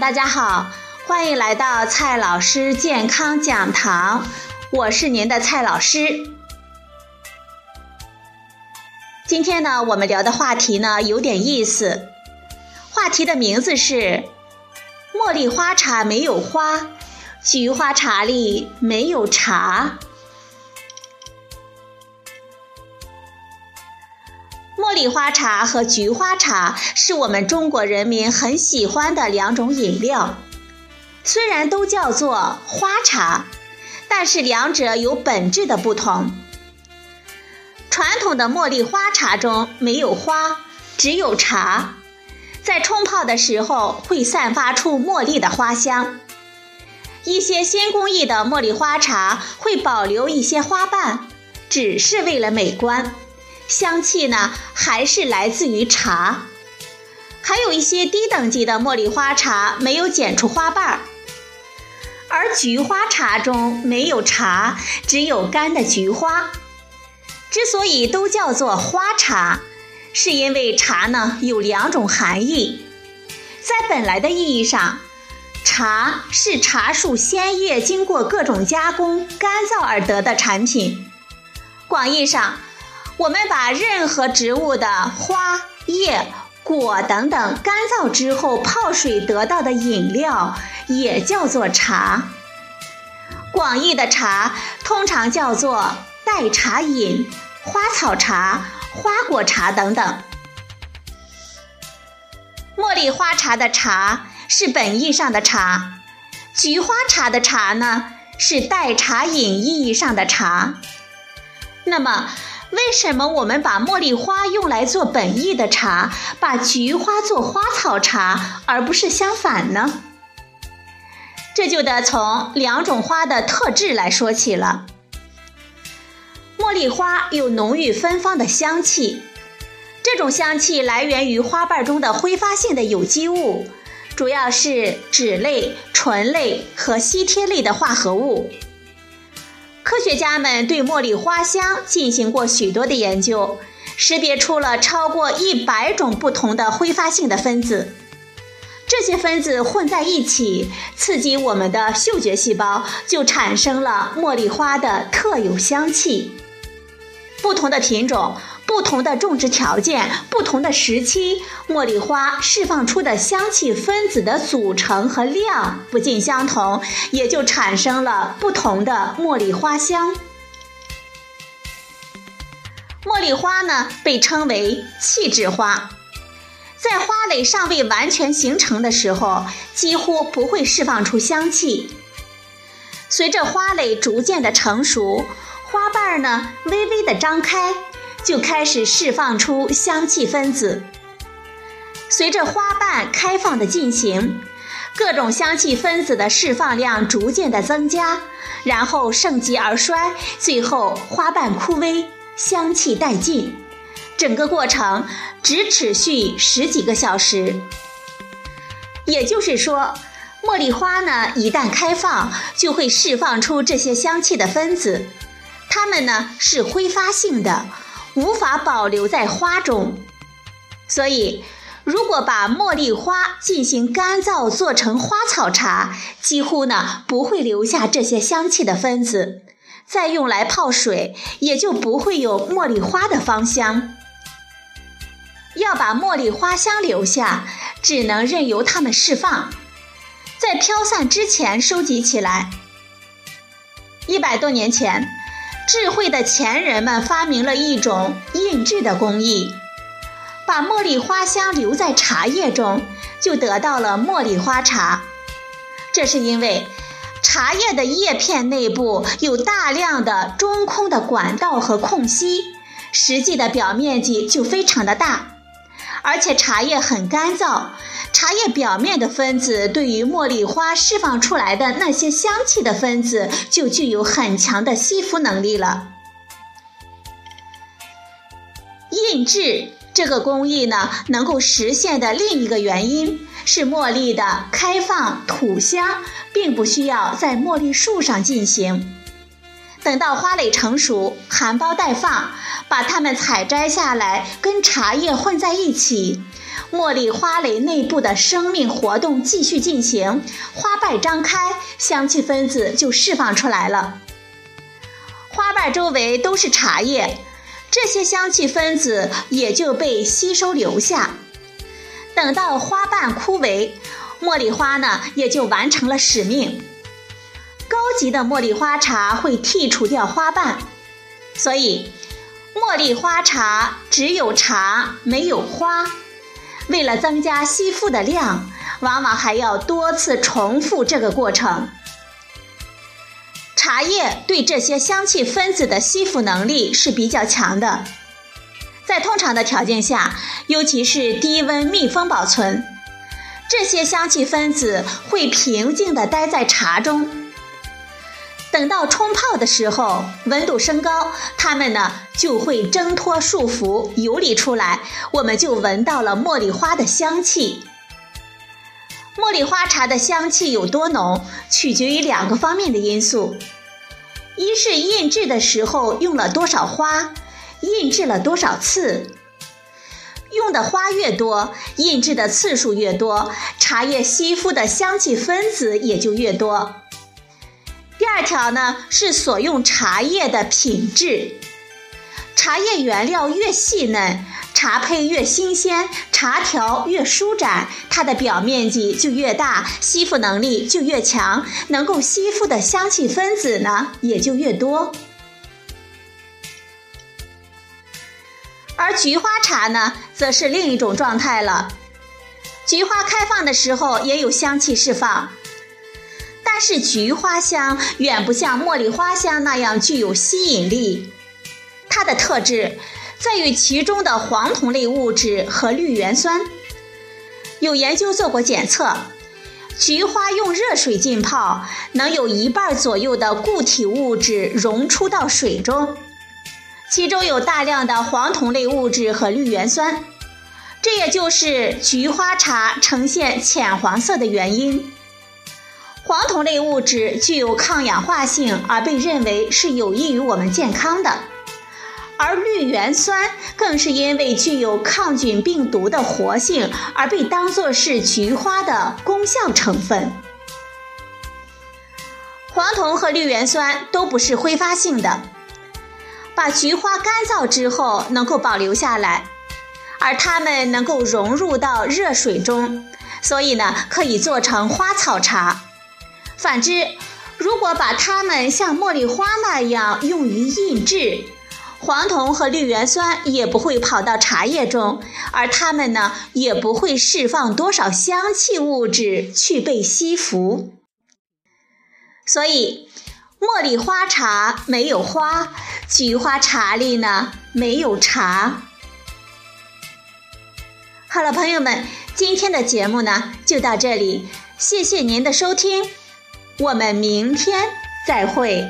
大家好，欢迎来到蔡老师健康讲堂，我是您的蔡老师。今天呢，我们聊的话题呢有点意思，话题的名字是“茉莉花茶没有花，菊花茶里没有茶”。茉莉花茶和菊花茶是我们中国人民很喜欢的两种饮料，虽然都叫做花茶，但是两者有本质的不同。传统的茉莉花茶中没有花，只有茶，在冲泡的时候会散发出茉莉的花香。一些新工艺的茉莉花茶会保留一些花瓣，只是为了美观。香气呢，还是来自于茶。还有一些低等级的茉莉花茶没有剪出花瓣儿，而菊花茶中没有茶，只有干的菊花。之所以都叫做花茶，是因为茶呢有两种含义。在本来的意义上，茶是茶树鲜叶经过各种加工、干燥而得的产品。广义上，我们把任何植物的花、叶、果等等干燥之后泡水得到的饮料，也叫做茶。广义的茶通常叫做代茶饮、花草茶、花果茶等等。茉莉花茶的茶是本意上的茶，菊花茶的茶呢是代茶饮意义上的茶。那么，为什么我们把茉莉花用来做本意的茶，把菊花做花草茶，而不是相反呢？这就得从两种花的特质来说起了。茉莉花有浓郁芬芳的香气，这种香气来源于花瓣中的挥发性的有机物，主要是酯类、醇类和烯萜类的化合物。科学家们对茉莉花香进行过许多的研究，识别出了超过一百种不同的挥发性的分子。这些分子混在一起，刺激我们的嗅觉细胞，就产生了茉莉花的特有香气。不同的品种。不同的种植条件、不同的时期，茉莉花释放出的香气分子的组成和量不尽相同，也就产生了不同的茉莉花香。茉莉花呢，被称为气质花，在花蕾尚未完全形成的时候，几乎不会释放出香气。随着花蕾逐渐的成熟，花瓣呢，微微的张开。就开始释放出香气分子。随着花瓣开放的进行，各种香气分子的释放量逐渐的增加，然后盛极而衰，最后花瓣枯萎，香气殆尽。整个过程只持续十几个小时。也就是说，茉莉花呢，一旦开放，就会释放出这些香气的分子，它们呢是挥发性的。无法保留在花中，所以如果把茉莉花进行干燥做成花草茶，几乎呢不会留下这些香气的分子，再用来泡水也就不会有茉莉花的芳香。要把茉莉花香留下，只能任由它们释放，在飘散之前收集起来。一百多年前。智慧的前人们发明了一种印制的工艺，把茉莉花香留在茶叶中，就得到了茉莉花茶。这是因为茶叶的叶片内部有大量的中空的管道和空隙，实际的表面积就非常的大。而且茶叶很干燥，茶叶表面的分子对于茉莉花释放出来的那些香气的分子就具有很强的吸附能力了。印制这个工艺呢，能够实现的另一个原因是茉莉的开放吐香，并不需要在茉莉树上进行。等到花蕾成熟，含苞待放，把它们采摘下来，跟茶叶混在一起，茉莉花蕾内部的生命活动继续进行，花瓣张开，香气分子就释放出来了。花瓣周围都是茶叶，这些香气分子也就被吸收留下。等到花瓣枯萎，茉莉花呢也就完成了使命。高级的茉莉花茶会剔除掉花瓣，所以茉莉花茶只有茶没有花。为了增加吸附的量，往往还要多次重复这个过程。茶叶对这些香气分子的吸附能力是比较强的，在通常的条件下，尤其是低温密封保存，这些香气分子会平静地待在茶中。等到冲泡的时候，温度升高，它们呢就会挣脱束缚，游离出来，我们就闻到了茉莉花的香气。茉莉花茶的香气有多浓，取决于两个方面的因素：一是印制的时候用了多少花，印制了多少次。用的花越多，印制的次数越多，茶叶吸附的香气分子也就越多。条呢是所用茶叶的品质，茶叶原料越细嫩。茶胚越新鲜，茶条越舒展，它的表面积就越大，吸附能力就越强，能够吸附的香气分子呢也就越多。而菊花茶呢，则是另一种状态了。菊花开放的时候也有香气释放，它是菊花香远不像茉莉花香那样具有吸引力，它的特质。在于其中的黄酮类物质和绿原酸。有研究做过检测，菊花用热水浸泡，能有一半左右的固体物质溶出到水中，其中有大量的黄酮类物质和绿原酸，这也就是菊花茶呈现浅黄色的原因。黄酮类物质具有抗氧化性，而被认为是有益于我们健康的。而绿原酸更是因为具有抗菌病毒的活性，而被当作是菊花的功效成分。黄酮和绿原酸都不是挥发性的，把菊花干燥之后能够保留下来，而它们能够融入到热水中，所以呢可以做成花草茶。反之，如果把它们像茉莉花那样用于印制，黄酮和绿原酸也不会跑到茶叶中，而它们呢也不会释放多少香气物质去被吸附。所以，茉莉花茶没有花，菊花茶里呢没有茶。好了，朋友们，今天的节目呢就到这里，谢谢您的收听，我们明天再会。